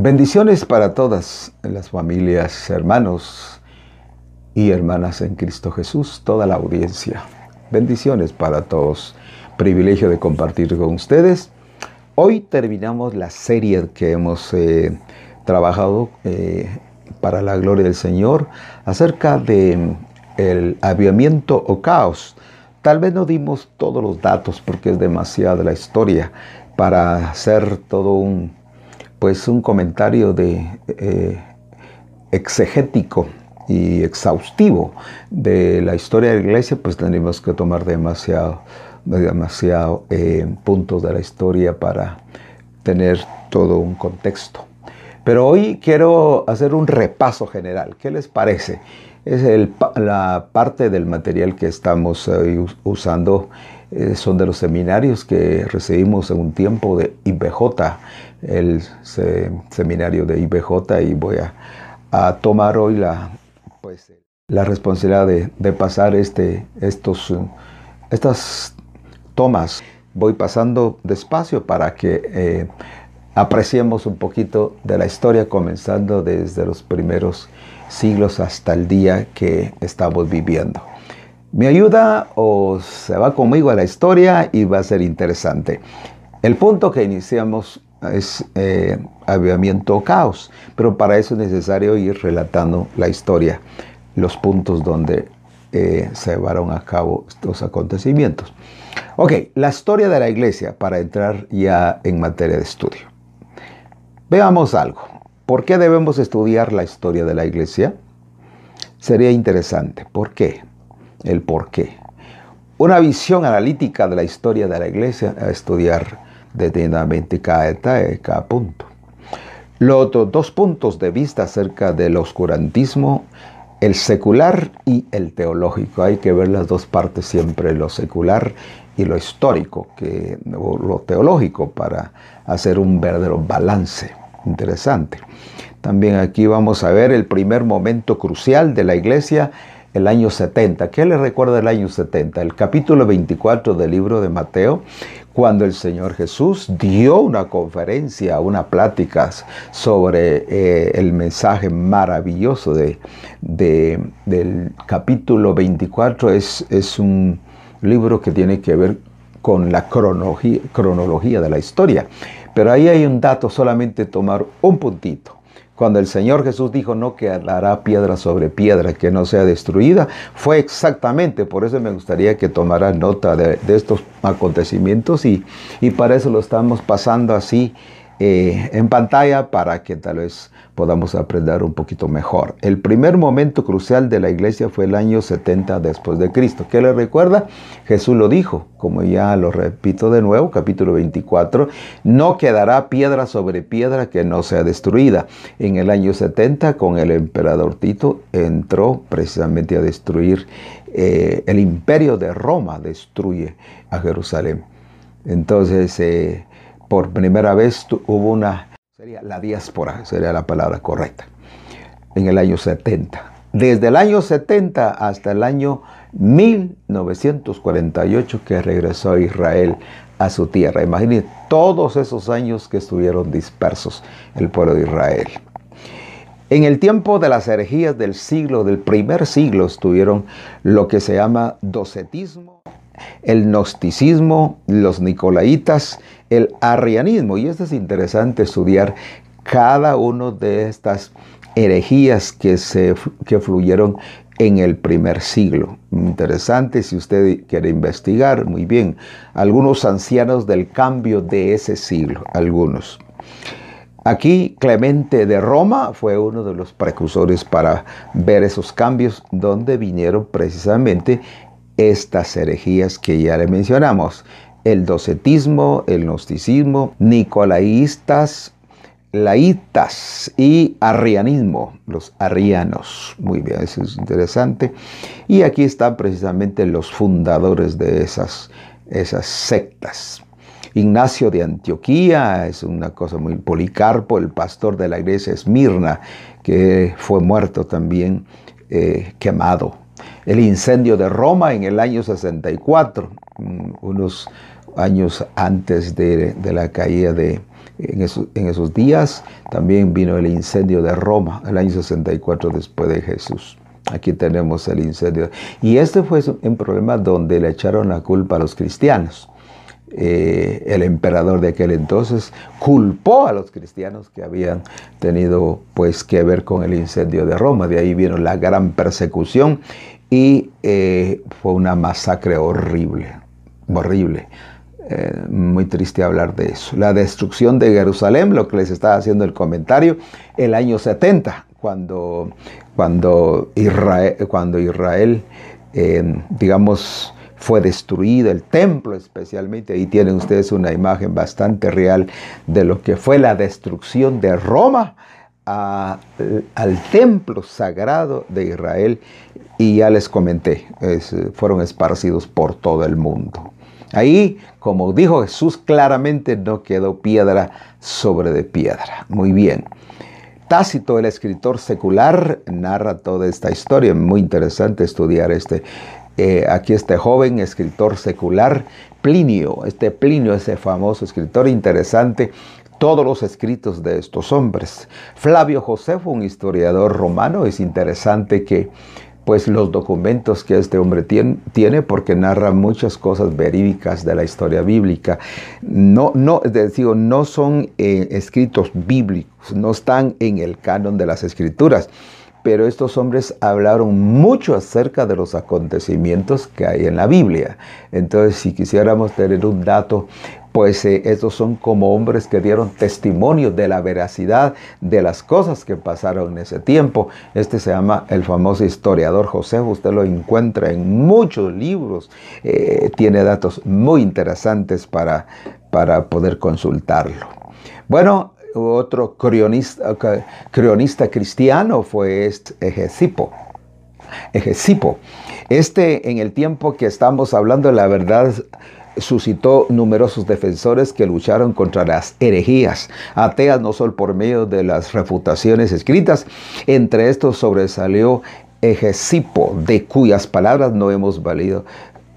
Bendiciones para todas las familias, hermanos y hermanas en Cristo Jesús, toda la audiencia. Bendiciones para todos. Privilegio de compartir con ustedes. Hoy terminamos la serie que hemos eh, trabajado eh, para la gloria del Señor acerca de el aviamiento o caos. Tal vez no dimos todos los datos porque es demasiada la historia para hacer todo un pues un comentario de eh, exegético y exhaustivo de la historia de la iglesia, pues tenemos que tomar demasiado, demasiado eh, puntos de la historia para tener todo un contexto. Pero hoy quiero hacer un repaso general. ¿Qué les parece? Es la parte del material que estamos usando eh, son de los seminarios que recibimos en un tiempo de IBJ, el seminario de IBJ, y voy a, tomar hoy la, pues, la responsabilidad de, pasar este, estos, estas tomas. Voy pasando despacio para que eh, apreciemos un poquito de la historia, comenzando desde los primeros siglos hasta el día que estamos viviendo. ¿Me ayuda o se va conmigo a la historia y va a ser interesante? El punto que iniciamos es eh, avivamiento caos, pero para eso es necesario ir relatando la historia, los puntos donde eh, se llevaron a cabo estos acontecimientos. Ok, la historia de la iglesia para entrar ya en materia de estudio. Veamos algo. ¿Por qué debemos estudiar la historia de la iglesia? Sería interesante. ¿Por qué? El por qué. Una visión analítica de la historia de la iglesia a estudiar detenidamente cada detalle, cada punto. Los otros dos puntos de vista acerca del oscurantismo, el secular y el teológico. Hay que ver las dos partes siempre, lo secular y lo histórico, que, lo teológico, para hacer un verdadero balance interesante. También aquí vamos a ver el primer momento crucial de la iglesia el año 70. ¿Qué le recuerda el año 70? El capítulo 24 del libro de Mateo, cuando el Señor Jesús dio una conferencia, una plática sobre eh, el mensaje maravilloso de, del capítulo 24. Es, es un libro que tiene que ver con la cronología, cronología de la historia. Pero ahí hay un dato, solamente tomar un puntito. Cuando el Señor Jesús dijo no quedará piedra sobre piedra que no sea destruida, fue exactamente, por eso me gustaría que tomara nota de, estos acontecimientos y, y para eso lo estamos pasando así eh, en pantalla para que tal vez podamos aprender un poquito mejor. El primer momento crucial de la iglesia fue el año 70 después de Cristo. ¿Qué le recuerda? Jesús lo dijo, como ya lo repito de nuevo, capítulo 24, no quedará piedra sobre piedra que no sea destruida. En el año 70 con el emperador Tito entró precisamente a destruir eh, el imperio de Roma, destruye a Jerusalén. Entonces, eh, por primera vez hubo una, sería la diáspora, sería la palabra correcta, en el año 70. Desde el año 70 hasta el año 1948 que regresó Israel a su tierra. Imagínense todos esos años que estuvieron dispersos el pueblo de Israel. En el tiempo de las herejías del siglo, del primer siglo, estuvieron lo que se llama docetismo, el gnosticismo, los nicolaitas el arrianismo. Y esto es interesante estudiar cada una de estas herejías que, se, que fluyeron en el primer siglo. Interesante si usted quiere investigar, muy bien. Algunos ancianos del cambio de ese siglo, algunos. Aquí Clemente de Roma fue uno de los precursores para ver esos cambios donde vinieron precisamente estas herejías que ya le mencionamos el docetismo, el gnosticismo, nicolaístas, laítas y arrianismo, los arrianos. Muy bien, eso es interesante. Y aquí están precisamente los fundadores de esas, esas sectas. Ignacio de Antioquía es una cosa muy Policarpo, el pastor de la iglesia Esmirna, que fue muerto también, eh, quemado. El incendio de Roma en el año 64, mm, unos años antes de, la caída de, en esos, días también vino el incendio de Roma, el año 64 después de Jesús. Aquí tenemos el incendio. Y este fue un problema donde le echaron la culpa a los cristianos. Eh, el emperador de aquel entonces culpó a los cristianos que habían tenido pues que ver con el incendio de Roma. De ahí vino la gran persecución y eh, fue una masacre horrible, horrible. Eh, muy triste hablar de eso. La destrucción de Jerusalén, lo que les estaba haciendo el comentario, el año 70, cuando, cuando Israel, cuando Israel digamos, fue destruido, el templo especialmente. Ahí tienen ustedes una imagen bastante real de lo que fue la destrucción de Roma al templo sagrado de Israel. Y ya les comenté, fueron esparcidos por todo el mundo. Ahí, como dijo Jesús claramente, no quedó piedra sobre de piedra. Muy bien. Tácito, el escritor secular, narra toda esta historia. Muy interesante estudiar este, eh, aquí este joven escritor secular, Plinio, este Plinio, ese famoso escritor interesante, todos los escritos de estos hombres. Flavio Josefo, un historiador romano, es interesante que pues los documentos que este hombre tiene, porque narra muchas cosas verídicas de la historia bíblica. No, no, no son eh, escritos bíblicos, no están en el canon de las escrituras pero estos hombres hablaron mucho acerca de los acontecimientos que hay en la Biblia. Entonces, si quisiéramos tener un dato, pues eh, estos son como hombres que dieron testimonio de la veracidad de las cosas que pasaron en ese tiempo. Este se llama el famoso historiador José, usted lo encuentra en muchos libros, eh, tiene datos muy interesantes para, para poder consultarlo. Bueno, otro cronista, cronista cristiano fue este Egesipo. Egesipo. Este, en el tiempo que estamos hablando, la verdad, suscitó numerosos defensores que lucharon contra las herejías ateas, no solo por medio de las refutaciones escritas. Entre estos sobresalió Egesipo, de cuyas palabras no hemos valido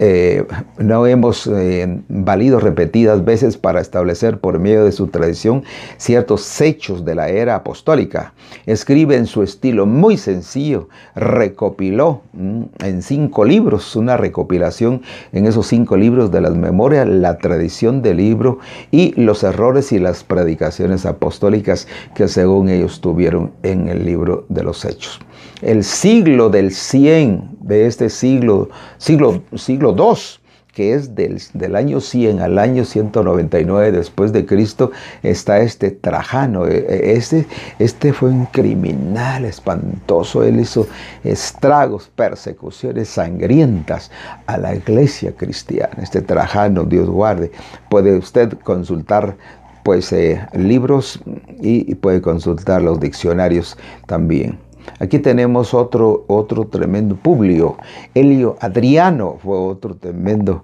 eh, no hemos eh, valido repetidas veces para establecer por medio de su tradición ciertos hechos de la era apostólica. Escribe en su estilo muy sencillo, recopiló mm, en cinco libros, una recopilación en esos cinco libros de las memorias, la tradición del libro y los errores y las predicaciones apostólicas que según ellos tuvieron en el libro de los hechos el siglo del 100 de este siglo, siglo, siglo 2, que es del, del, año 100 al año 199 después de Cristo, está este Trajano. Este, este fue un criminal espantoso. Él hizo estragos, persecuciones sangrientas a la iglesia cristiana. Este Trajano, Dios guarde. Puede usted consultar pues eh, libros y puede consultar los diccionarios también. Aquí tenemos otro, otro tremendo Publio. Elio Adriano fue otro tremendo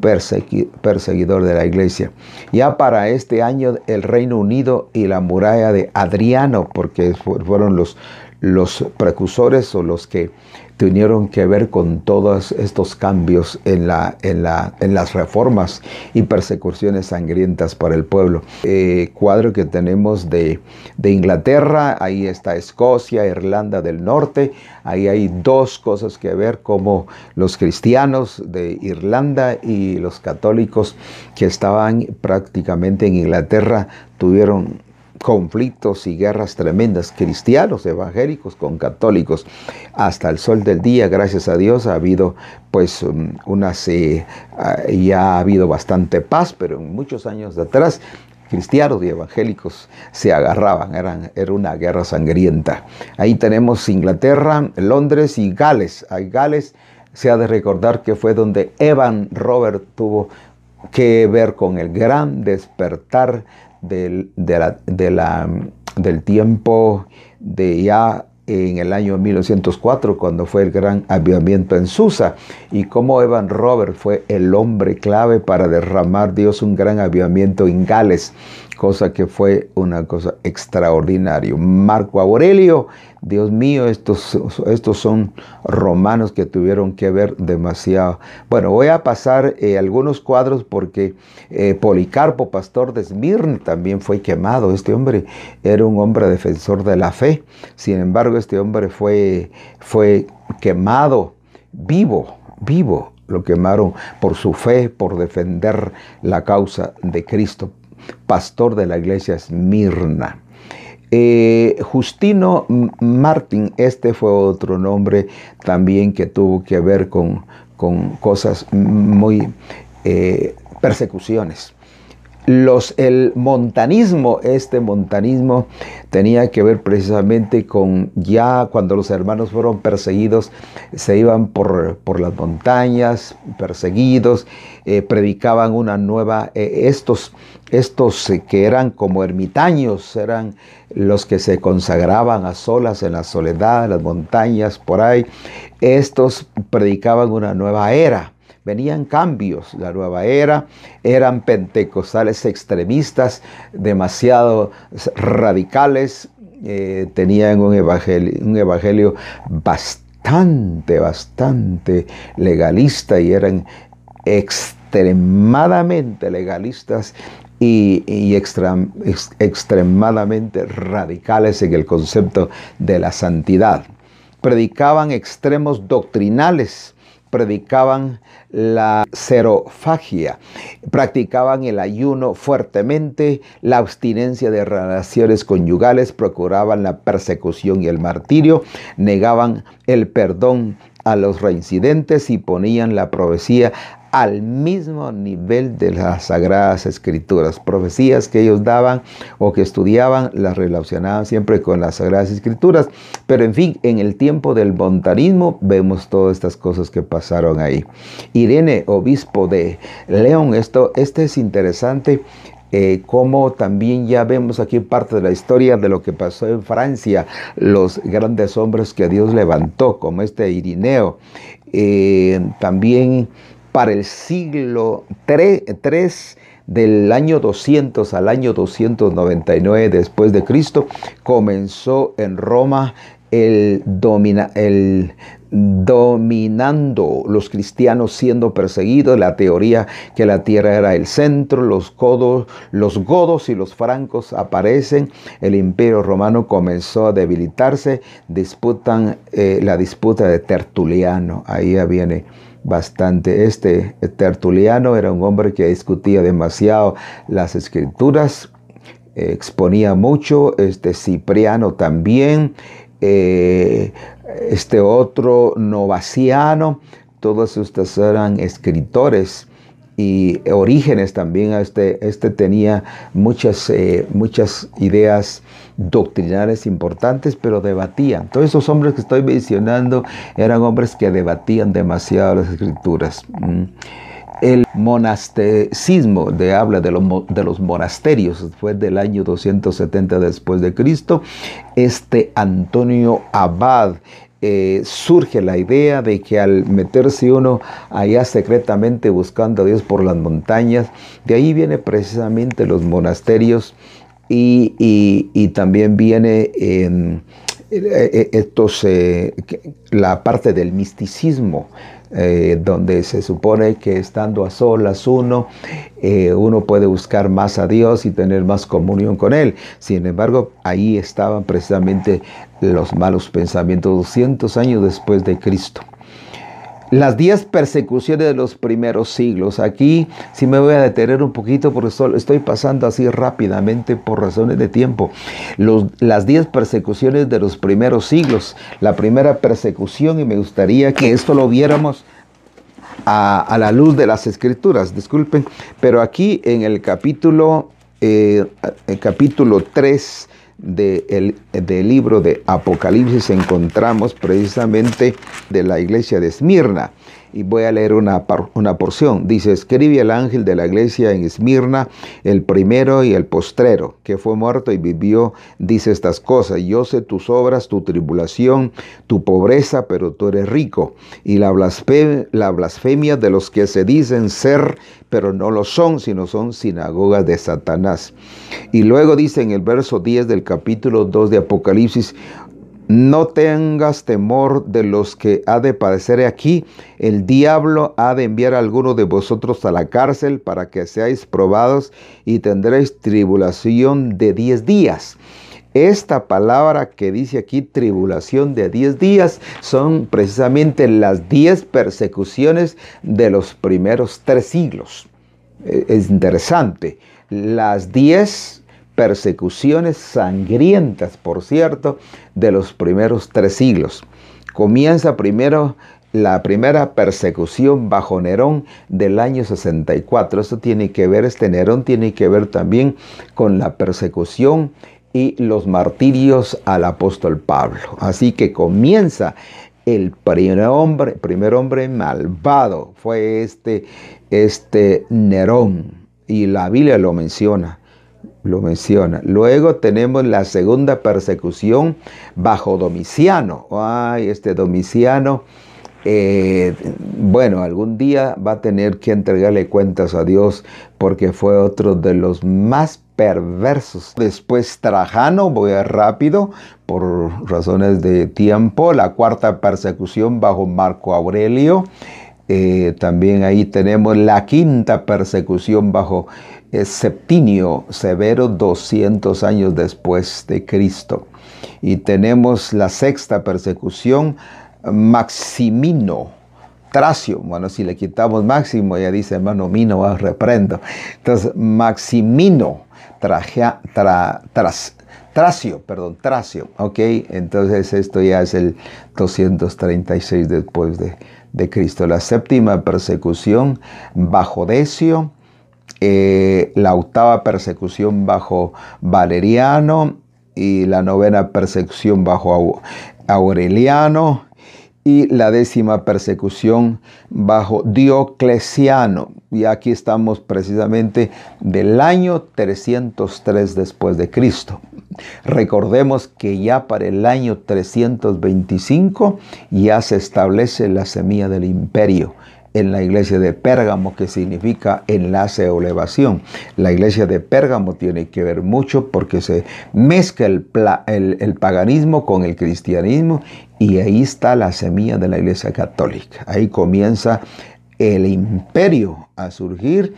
perseguidor de la iglesia. Ya para este año el Reino Unido y la muralla de Adriano, porque fueron los, los precursores o los que tuvieron que ver con todos estos cambios en, la, en, la, en las reformas y persecuciones sangrientas para el pueblo. Eh, cuadro que tenemos de, de Inglaterra, ahí está Escocia, Irlanda del Norte, ahí hay dos cosas que ver, como los cristianos de Irlanda y los católicos que estaban prácticamente en Inglaterra tuvieron conflictos y guerras tremendas, cristianos, evangélicos con católicos. Hasta el sol del día, gracias a Dios, ha habido pues um, unas, eh, ah, ya ha habido bastante paz, pero en muchos años de atrás cristianos y evangélicos se agarraban, eran, era una guerra sangrienta. Ahí tenemos Inglaterra, Londres y Gales. Hay Gales se ha de recordar que fue donde Evan Robert tuvo que ver con el gran despertar del, del tiempo de ya en el año 1904, cuando fue el gran avivamiento en Susa, y cómo Evan Robert fue el hombre clave para derramar Dios un gran avivamiento en Gales, cosa que fue una cosa extraordinaria. Marco Aurelio, Dios mío, estos, estos son romanos que tuvieron que ver demasiado. Bueno, voy a pasar eh, algunos cuadros porque eh, Policarpo, pastor de Esmirna, también fue quemado. Este hombre era un hombre defensor de la fe. Sin embargo, este hombre fue, fue quemado vivo, vivo. Lo quemaron por su fe, por defender la causa de Cristo pastor de la iglesia Esmirna. Eh, Justino Martín, este fue otro nombre también que tuvo que ver con, con cosas muy eh, persecuciones. Los, el montanismo, este montanismo tenía que ver precisamente con ya cuando los hermanos fueron perseguidos, se iban por, por las montañas, perseguidos, eh, predicaban una nueva, eh, estos, estos que eran como ermitaños, eran los que se consagraban a solas en la soledad, en las montañas, por ahí, estos predicaban una nueva era venían cambios, la nueva era, eran pentecostales extremistas, demasiado radicales, eh, tenían un evangelio, un evangelio bastante, bastante legalista y eran extremadamente legalistas y, extremadamente radicales en el concepto de la santidad. Predicaban extremos doctrinales predicaban la serofagia, practicaban el ayuno fuertemente, la abstinencia de relaciones conyugales, procuraban la persecución y el martirio, negaban el perdón a los reincidentes y ponían la profecía al mismo nivel de las sagradas escrituras. Profecías que ellos daban o que estudiaban las relacionaban siempre con las sagradas escrituras. Pero en fin, en el tiempo del montanismo vemos todas estas cosas que pasaron ahí. Irene, obispo de León, esto, este es interesante. Eh, como también ya vemos aquí parte de la historia de lo que pasó en Francia, los grandes hombres que Dios levantó, como este Irineo. Eh, también para el siglo 3, del año 200 al año 299 después de Cristo, comenzó en Roma el, domina, el dominando los cristianos siendo perseguidos, la teoría que la tierra era el centro, los godos, los godos y los francos aparecen, el imperio romano comenzó a debilitarse, disputan eh, la disputa de Tertuliano, ahí viene bastante. Este Tertuliano era un hombre que discutía demasiado las escrituras, exponía mucho, este Cipriano también, eh, este otro Novaciano, todos estos eran escritores y Orígenes también, este, este tenía muchas, eh, muchas ideas doctrinales importantes, pero debatían. Todos esos hombres que estoy mencionando eran hombres que debatían demasiado las escrituras. Mm. El monasticismo de habla de, de, los monasterios fue del año 270 después de Cristo. Este Antonio Abad eh, surge la idea de que al meterse uno allá secretamente buscando a Dios por las montañas, de ahí viene precisamente los monasterios y, también viene en eh, eh, la parte del misticismo donde se supone que estando a solas uno, uno puede buscar más a Dios y tener más comunión con Él. Sin embargo, ahí estaban precisamente los malos pensamientos 200 años después de Cristo. Las diez persecuciones de los primeros siglos. Aquí sí me voy a detener un poquito porque estoy pasando así rápidamente por razones de tiempo. las diez persecuciones de los primeros siglos. La primera persecución, y me gustaría que esto lo viéramos a, la luz de las escrituras, disculpen, pero aquí en el capítulo, eh, el capítulo 3 del libro de Apocalipsis encontramos precisamente de la iglesia de Esmirna. Y voy a leer una, una porción. Dice, escribe el ángel de la iglesia en Esmirna, el primero y el postrero, que fue muerto y vivió, dice estas cosas. Yo sé tus obras, tu tribulación, tu pobreza, pero tú eres rico. Y la blasfemia, la blasfemia de los que se dicen ser, pero no lo son, sino son sinagogas de Satanás. Y luego dice en el verso 10 del capítulo 2 de Apocalipsis, no tengas temor de los que ha de padecer aquí. El diablo ha de enviar a alguno de vosotros a la cárcel para que seáis probados y tendréis tribulación de diez días. Esta palabra que dice aquí, tribulación de diez días, son precisamente las diez persecuciones de los primeros tres siglos. E, es interesante. Las diez persecuciones sangrientas, por cierto, de los primeros tres siglos. Comienza primero la primera persecución bajo Nerón del año 64. Esto tiene que ver, este Nerón tiene que ver también con la persecución y los martirios al apóstol Pablo. Así que comienza el primer hombre, primer hombre malvado, fue este, este Nerón. Y la Biblia lo menciona lo menciona. Luego tenemos la segunda persecución bajo Domiciano. Ay, este Domiciano, eh, bueno, algún día va a tener que entregarle cuentas a Dios porque fue otro de los más perversos. Después Trajano, voy a rápido por razones de tiempo, la cuarta persecución bajo Marco Aurelio. Eh, también ahí tenemos la quinta persecución bajo Septinio Severo 200 años después de Cristo. Y tenemos la sexta persecución, Maximino. Tracio, bueno, si le quitamos máximo, ya dice hermano Mino, reprendo. Entonces, Maximino, traja, tras, Tracio, perdón, Tracio, ok, entonces esto ya es el 236 después de, de Cristo. La séptima persecución, bajo Decio, eh, la octava persecución bajo Valeriano y la novena persecución bajo Aureliano y la décima persecución bajo Diocleciano. Y aquí estamos precisamente del año 303 después de Cristo. Recordemos que ya para el año 325 ya se establece la semilla del imperio en la iglesia de Pérgamo, que significa enlace o elevación. La iglesia de Pérgamo tiene que ver mucho porque se mezcla el, el, paganismo con el cristianismo y ahí está la semilla de la iglesia católica. Ahí comienza el imperio a surgir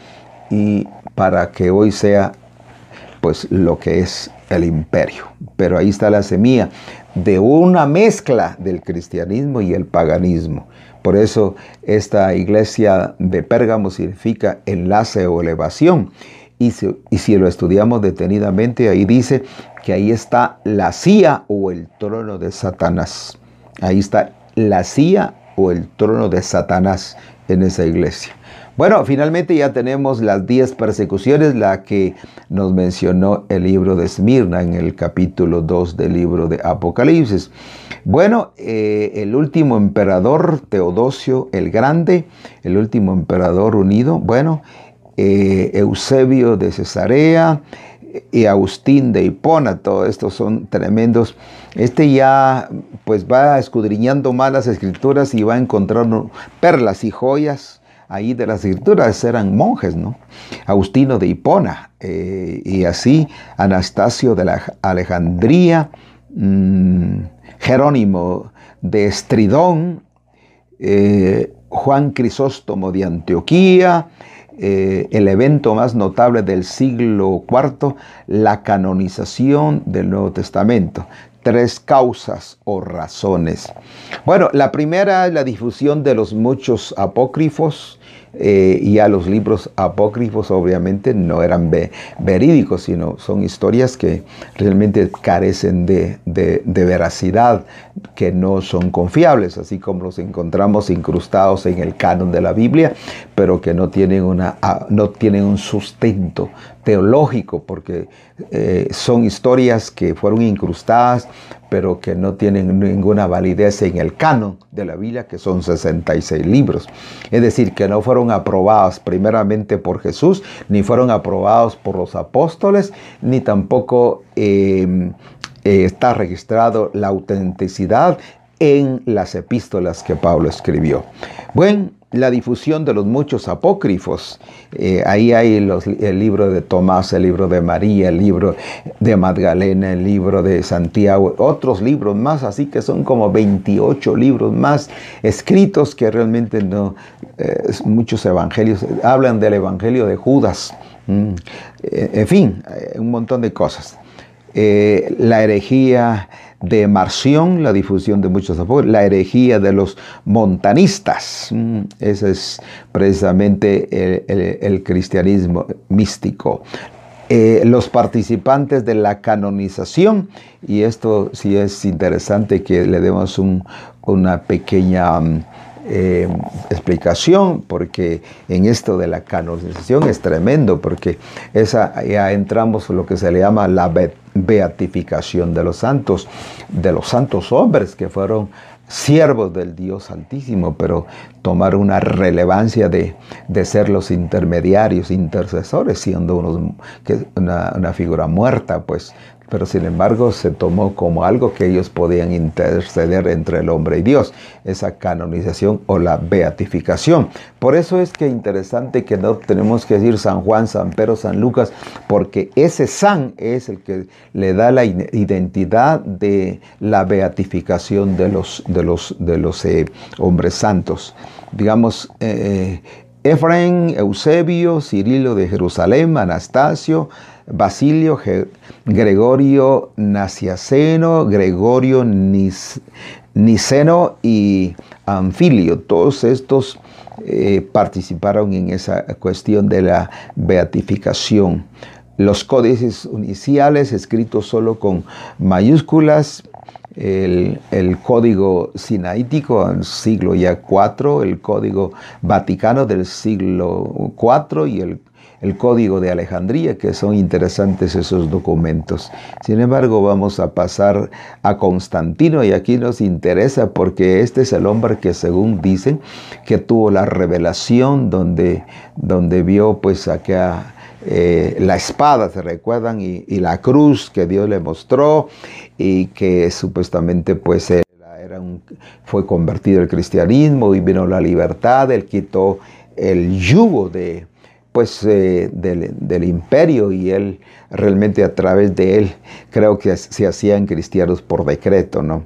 y para que hoy sea pues lo que es el imperio. Pero ahí está la semilla de una mezcla del cristianismo y el paganismo. Por eso esta iglesia de Pérgamo significa enlace o elevación. Y si, lo estudiamos detenidamente, ahí dice que ahí está la silla o el trono de Satanás. Ahí está la silla o el trono de Satanás en esa iglesia. Bueno, finalmente ya tenemos las 10 persecuciones, la que nos mencionó el libro de Esmirna en el capítulo 2 del libro de Apocalipsis. Bueno, eh, el último emperador, Teodosio el Grande, el último emperador unido, bueno, eh, Eusebio de Cesarea, y Agustín de Hipona, todos estos son tremendos. Este ya pues va escudriñando más las escrituras y va encontrando perlas y joyas ahí de las escrituras eran monjes, ¿no? Agustino de Hipona eh, y así Anastasio de la Alejandría, mm, Jerónimo de Estridón, eh, Juan Crisóstomo de Antioquía, eh, el evento más notable del siglo IV, la canonización del Nuevo Testamento tres causas o razones. Bueno, la primera es la difusión de los muchos apócrifos, eh, y a los libros apócrifos obviamente no eran verídicos, sino son historias que realmente carecen de, de, veracidad, que no son confiables, así como los encontramos incrustados en el canon de la Biblia, pero que no tienen, una, ah, no tienen un sustento teológico, porque eh, son historias que fueron incrustadas, pero que no tienen ninguna validez en el canon de la Biblia, que son 66 libros. Es decir, que no fueron aprobados primeramente por Jesús, ni fueron aprobados por los apóstoles, ni tampoco em, eh, está registrado la autenticidad en las epístolas que Pablo escribió. Bueno, la difusión de los muchos apócrifos. Eh, ahí hay el libro de Tomás, el libro de María, el libro de Magdalena, el libro de Santiago, otros libros más, así que son como 28 libros más escritos que realmente no, eh, muchos evangelios, hablan del evangelio de Judas, mm, eh, en fin, un montón de cosas. la herejía, de Marción, la difusión de muchos apócrifos, la herejía de los montanistas. Mm, ese es precisamente el, cristianismo místico. Eh, los participantes de la canonización, y esto sí es interesante que le demos una pequeña mm, eh, explicación, porque en esto de la canonización es tremendo, porque esa, ya entramos en lo que se le llama la beatificación de los santos, de los santos hombres que fueron siervos del Dios Santísimo, pero tomar una relevancia de, ser los intermediarios, intercesores, siendo unos, una, una, figura muerta, pues pero sin embargo se tomó como algo que ellos podían interceder entre el hombre y Dios, esa canonización o la beatificación. Por eso es que interesante que no tenemos que decir San Juan, San Pedro, San Lucas, porque ese San es el que le da la identidad de la beatificación de los, de los, de los eh, hombres santos. Digamos, eh, Efraín, Eusebio, Cirilo de Jerusalén, Anastasio, Basilio, Gregorio Naciaceno, Gregorio Niceno y Anfilio. Todos estos eh, participaron en esa cuestión de la beatificación. Los códices iniciales escritos solo con mayúsculas, el, código sinaítico del siglo ya IV, el código vaticano del siglo IV y el el Código de Alejandría, que son interesantes esos documentos. Sin embargo, vamos a pasar a Constantino y aquí nos interesa porque este es el hombre que según dicen que tuvo la revelación donde, donde vio pues acá eh, la espada, ¿se recuerdan? Y, la cruz que Dios le mostró y que supuestamente pues era fue convertido al cristianismo y vino la libertad, él quitó el yugo de, pues eh, del, imperio y él realmente a través de él creo que se hacían cristianos por decreto, ¿no?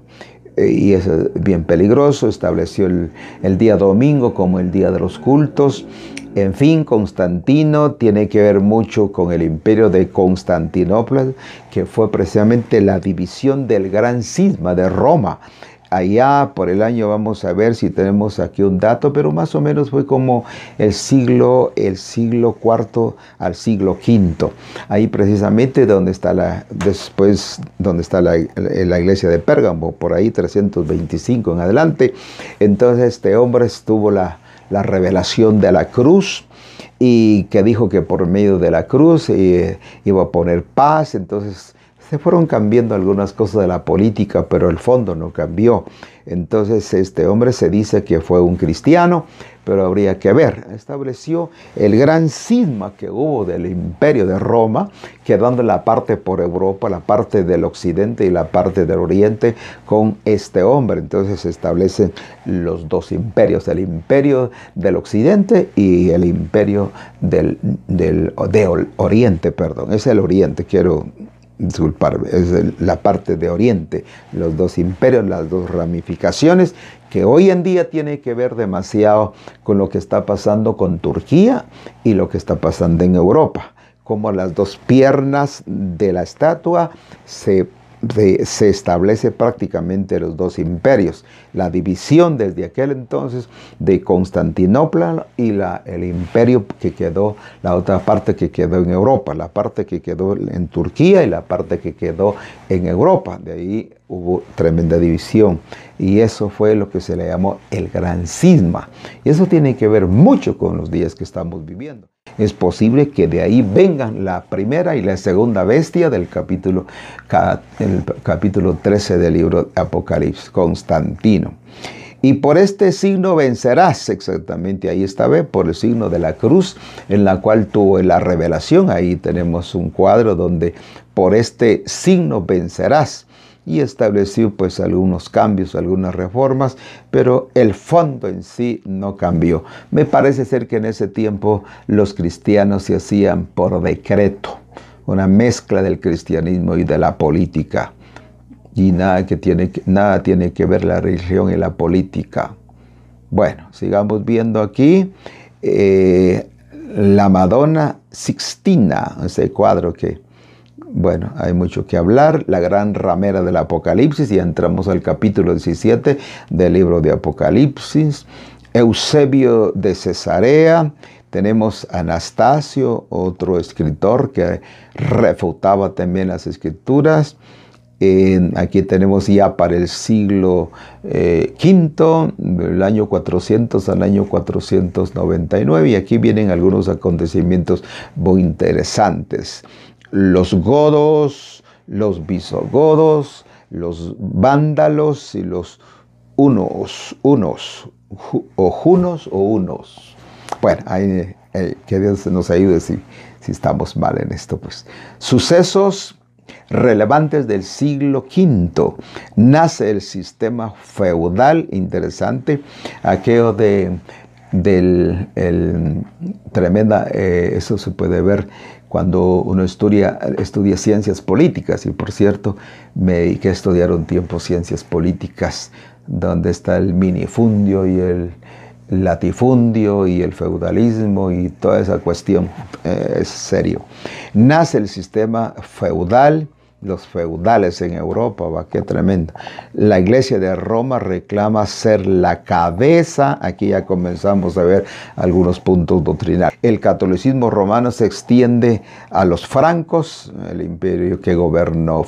Eh, y es bien peligroso, estableció el, el, día domingo como el día de los cultos. En fin, Constantino tiene que ver mucho con el imperio de Constantinopla, que fue precisamente la división del gran cisma de Roma allá por el año vamos a ver si tenemos aquí un dato, pero más o menos fue como el siglo, el siglo cuarto al siglo quinto. Ahí precisamente donde está la, después donde está la, iglesia de Pérgamo, por ahí 325 en adelante. Entonces este hombre estuvo la, la revelación de la cruz y que dijo que por medio de la cruz eh, iba a poner paz. Entonces se fueron cambiando algunas cosas de la política, pero el fondo no cambió. Entonces este hombre se dice que fue un cristiano, pero habría que ver. Estableció el gran cisma que hubo del imperio de Roma, quedando la parte por Europa, la parte del occidente y la parte del oriente con este hombre. Entonces se establecen los dos imperios, el imperio del occidente y el imperio del, del oriente, perdón. Es el oriente, quiero disculparme, es la parte de Oriente, los dos imperios, las dos ramificaciones, que hoy en día tiene que ver demasiado con lo que está pasando con Turquía y lo que está pasando en Europa, como las dos piernas de la estatua se se establece prácticamente los dos imperios, la división desde aquel entonces de Constantinopla y la, el imperio que quedó, la otra parte que quedó en Europa, la parte que quedó en Turquía y la parte que quedó en Europa. De ahí hubo tremenda división y eso fue lo que se le llamó el gran cisma. Y eso tiene que ver mucho con los días que estamos viviendo. Es posible que de ahí vengan la primera y la segunda bestia del capítulo, el capítulo 13 del libro de Apocalipsis, Constantino. Y por este signo vencerás, exactamente ahí está, ve, por el signo de la cruz, en la cual tuvo la revelación. Ahí tenemos un cuadro donde por este signo vencerás. Y estableció pues algunos cambios, algunas reformas, pero el fondo en sí no cambió. Me parece ser que en ese tiempo los cristianos se hacían por decreto, una mezcla del cristianismo y de la política y nada, que tiene, nada tiene que ver la religión y la política. Bueno, sigamos viendo aquí eh, la Madonna Sixtina, ese cuadro que, bueno, hay mucho que hablar, la gran ramera del Apocalipsis, y entramos al capítulo 17 del libro de Apocalipsis, Eusebio de Cesarea, tenemos Anastasio, otro escritor que refutaba también las escrituras, aquí tenemos ya para el siglo V, eh, del año 400 al año 499, y aquí vienen algunos acontecimientos muy interesantes. Los godos, los visigodos, los vándalos y los unos, unos, o junos o unos. Bueno, que Dios nos ayude si, si estamos mal en esto. Pues. Sucesos relevantes del siglo V. Nace el sistema feudal, interesante, aquello de del tremenda, eh, eso se puede ver cuando uno estudia, estudia ciencias políticas, y por cierto, me dediqué a estudiar un tiempo ciencias políticas, donde está el minifundio y el latifundio y el feudalismo y toda esa cuestión, eh, es serio. Nace el sistema feudal, los feudales en Europa, va, qué tremendo. La iglesia de Roma reclama ser la cabeza, aquí ya comenzamos a ver algunos puntos doctrinales. El catolicismo romano se extiende a los francos, el imperio que gobernó,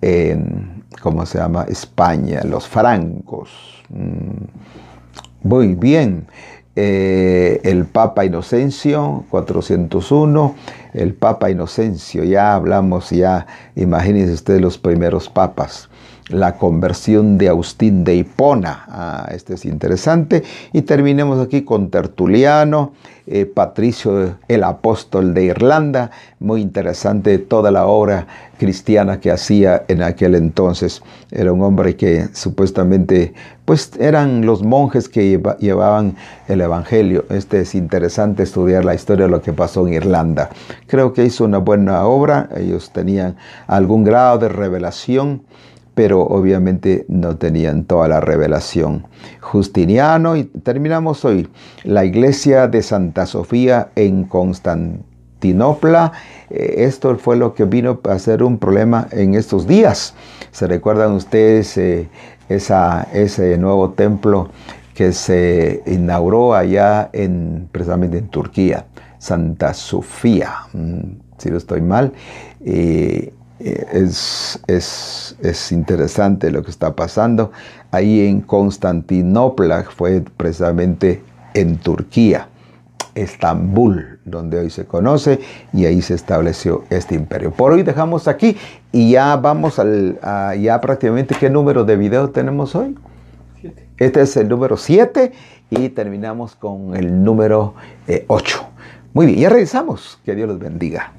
en, ¿cómo se llama? España, los francos. Mm, muy bien. Eh, el Papa Inocencio, 401, el Papa Inocencio, ya hablamos, ya imagínense ustedes los primeros papas la conversión de Agustín de Hipona. Ah, este es interesante. Y terminemos aquí con Tertuliano, eh, Patricio el apóstol de Irlanda. Muy interesante toda la obra cristiana que hacía en aquel entonces. Era un hombre que supuestamente, pues eran los monjes que llevaban el Evangelio. Este es interesante estudiar la historia de lo que pasó en Irlanda. Creo que hizo una buena obra. Ellos tenían algún grado de revelación pero obviamente no tenían toda la revelación. Justiniano, y terminamos hoy, la iglesia de Santa Sofía en Constantinopla. Eh, esto fue lo que vino a ser un problema en estos días. ¿Se recuerdan ustedes eh, ese nuevo templo que se inauguró allá en, precisamente en Turquía? Santa Sofía, mm, si no estoy mal. Eh, eh, es, es, interesante lo que está pasando. Ahí en Constantinopla fue precisamente en Turquía, Estambul, donde hoy se conoce, y ahí se estableció este imperio. Por hoy dejamos aquí y ya vamos al, a, ya prácticamente qué número de video tenemos hoy. Este es el número 7 y terminamos con el número 8. Eh, Muy bien, ya regresamos. Que Dios los bendiga.